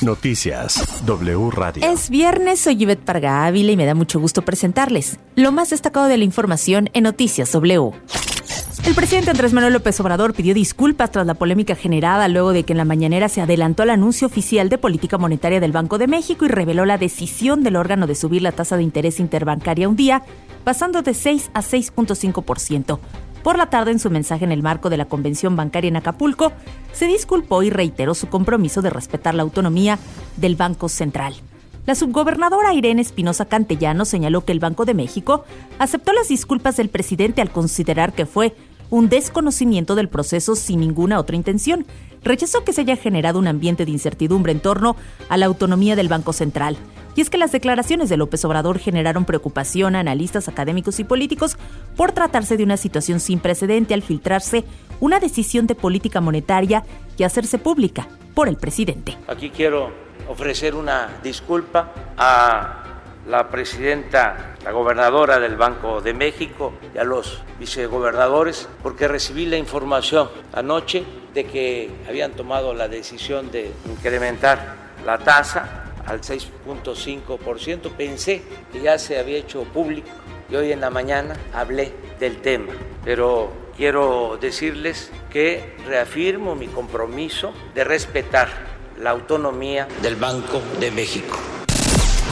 Noticias W Radio. Es viernes, soy Yvette Parga Ávila y me da mucho gusto presentarles lo más destacado de la información en Noticias W. El presidente Andrés Manuel López Obrador pidió disculpas tras la polémica generada luego de que en la mañanera se adelantó el anuncio oficial de política monetaria del Banco de México y reveló la decisión del órgano de subir la tasa de interés interbancaria un día, pasando de 6 a 6.5%. Por la tarde, en su mensaje en el marco de la convención bancaria en Acapulco, se disculpó y reiteró su compromiso de respetar la autonomía del Banco Central. La subgobernadora Irene Espinosa Cantellano señaló que el Banco de México aceptó las disculpas del presidente al considerar que fue un desconocimiento del proceso sin ninguna otra intención. Rechazó que se haya generado un ambiente de incertidumbre en torno a la autonomía del Banco Central. Y es que las declaraciones de López Obrador generaron preocupación a analistas académicos y políticos por tratarse de una situación sin precedente al filtrarse una decisión de política monetaria y hacerse pública por el presidente. Aquí quiero ofrecer una disculpa a la presidenta, la gobernadora del Banco de México y a los vicegobernadores, porque recibí la información anoche de que habían tomado la decisión de incrementar la tasa al 6.5%. Pensé que ya se había hecho público y hoy en la mañana hablé del tema, pero quiero decirles que reafirmo mi compromiso de respetar la autonomía del Banco de México.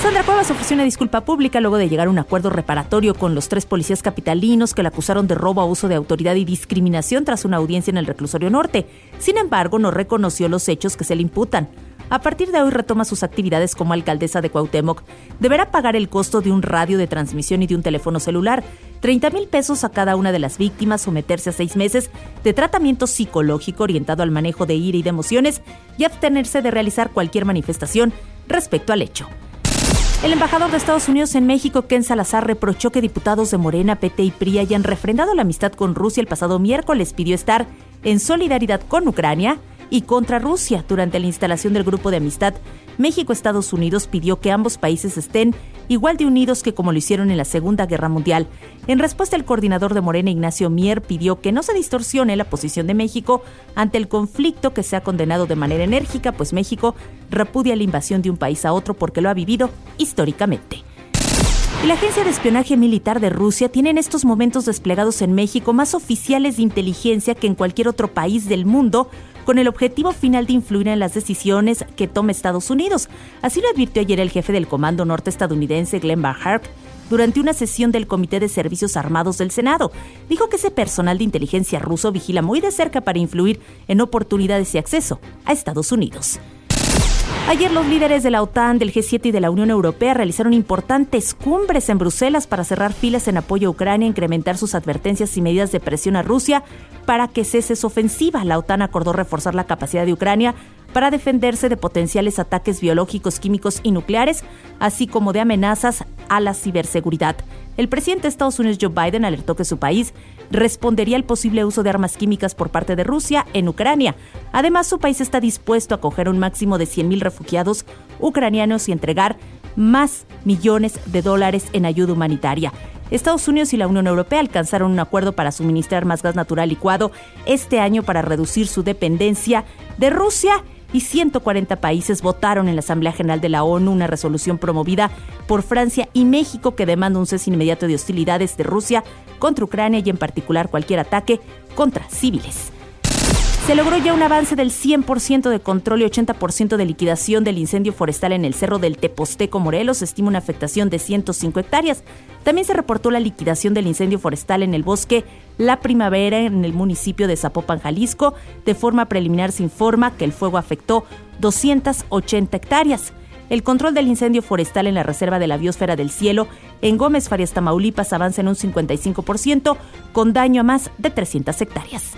Sandra Cuevas ofreció una disculpa pública luego de llegar a un acuerdo reparatorio con los tres policías capitalinos que la acusaron de robo, abuso de autoridad y discriminación tras una audiencia en el reclusorio norte. Sin embargo, no reconoció los hechos que se le imputan. A partir de hoy retoma sus actividades como alcaldesa de Cuauhtémoc. Deberá pagar el costo de un radio de transmisión y de un teléfono celular, 30 mil pesos a cada una de las víctimas, someterse a seis meses de tratamiento psicológico orientado al manejo de ira y de emociones y abstenerse de realizar cualquier manifestación respecto al hecho. El embajador de Estados Unidos en México, Ken Salazar, reprochó que diputados de Morena, PT y PRI hayan refrendado la amistad con Rusia el pasado miércoles. Pidió estar en solidaridad con Ucrania y contra Rusia. Durante la instalación del grupo de amistad, México-Estados Unidos pidió que ambos países estén igual de unidos que como lo hicieron en la Segunda Guerra Mundial. En respuesta, el coordinador de Morena, Ignacio Mier, pidió que no se distorsione la posición de México ante el conflicto que se ha condenado de manera enérgica, pues México repudia la invasión de un país a otro porque lo ha vivido históricamente. La Agencia de Espionaje Militar de Rusia tiene en estos momentos desplegados en México más oficiales de inteligencia que en cualquier otro país del mundo, con el objetivo final de influir en las decisiones que tome Estados Unidos. Así lo advirtió ayer el jefe del Comando Norte estadounidense, Glenn Barhart, durante una sesión del Comité de Servicios Armados del Senado. Dijo que ese personal de inteligencia ruso vigila muy de cerca para influir en oportunidades y acceso a Estados Unidos. Ayer los líderes de la OTAN, del G7 y de la Unión Europea realizaron importantes cumbres en Bruselas para cerrar filas en apoyo a Ucrania, incrementar sus advertencias y medidas de presión a Rusia para que cese su ofensiva. La OTAN acordó reforzar la capacidad de Ucrania para defenderse de potenciales ataques biológicos, químicos y nucleares, así como de amenazas a la ciberseguridad. El presidente de Estados Unidos Joe Biden alertó que su país respondería al posible uso de armas químicas por parte de Rusia en Ucrania. Además, su país está dispuesto a acoger un máximo de 100.000 refugiados ucranianos y entregar más millones de dólares en ayuda humanitaria. Estados Unidos y la Unión Europea alcanzaron un acuerdo para suministrar más gas natural licuado este año para reducir su dependencia de Rusia y 140 países votaron en la Asamblea General de la ONU una resolución promovida por Francia y México que demanda un cese inmediato de hostilidades de Rusia contra Ucrania y en particular cualquier ataque contra civiles. Se logró ya un avance del 100% de control y 80% de liquidación del incendio forestal en el cerro del Teposteco Morelos. Se estima una afectación de 105 hectáreas. También se reportó la liquidación del incendio forestal en el bosque La Primavera en el municipio de Zapopan, Jalisco. De forma preliminar se informa que el fuego afectó 280 hectáreas. El control del incendio forestal en la Reserva de la Biosfera del Cielo en Gómez Farias, Tamaulipas avanza en un 55% con daño a más de 300 hectáreas.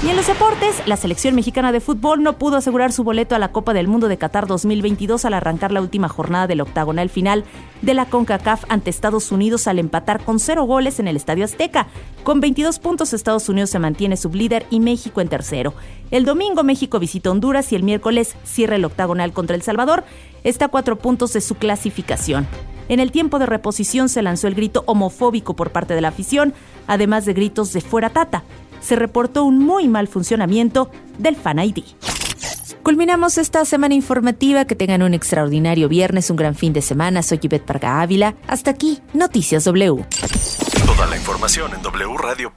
Y en los deportes, la selección mexicana de fútbol no pudo asegurar su boleto a la Copa del Mundo de Qatar 2022 al arrancar la última jornada del octagonal final de la CONCACAF ante Estados Unidos al empatar con cero goles en el Estadio Azteca. Con 22 puntos, Estados Unidos se mantiene sublíder y México en tercero. El domingo México visita Honduras y el miércoles cierra el octagonal contra El Salvador. Está a cuatro puntos de su clasificación. En el tiempo de reposición se lanzó el grito homofóbico por parte de la afición, además de gritos de fuera tata se reportó un muy mal funcionamiento del Fan ID. Culminamos esta semana informativa. Que tengan un extraordinario viernes, un gran fin de semana. Soy Yvette Parga Ávila. Hasta aquí, Noticias W. Toda la información en wradio.com.mx.